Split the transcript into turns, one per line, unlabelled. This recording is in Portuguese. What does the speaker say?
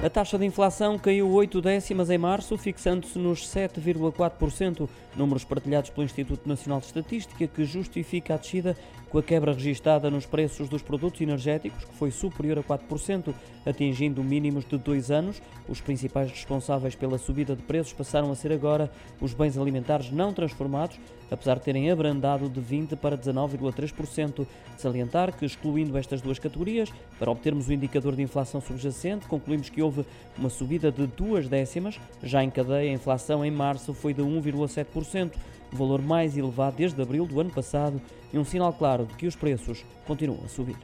A taxa de inflação caiu 8 décimas em março, fixando-se nos 7,4%, números partilhados pelo Instituto Nacional de Estatística, que justifica a descida com a quebra registada nos preços dos produtos energéticos, que foi superior a 4%, atingindo mínimos de dois anos. Os principais responsáveis pela subida de preços passaram a ser agora os bens alimentares não transformados, apesar de terem abrandado de 20% para 19,3%. Salientar que, excluindo estas duas categorias, para obtermos o indicador de inflação subjacente, concluímos que houve uma subida de duas décimas. Já em cadeia, a inflação em março foi de 1,7%, o valor mais elevado desde abril do ano passado e um sinal claro de que os preços continuam a subir.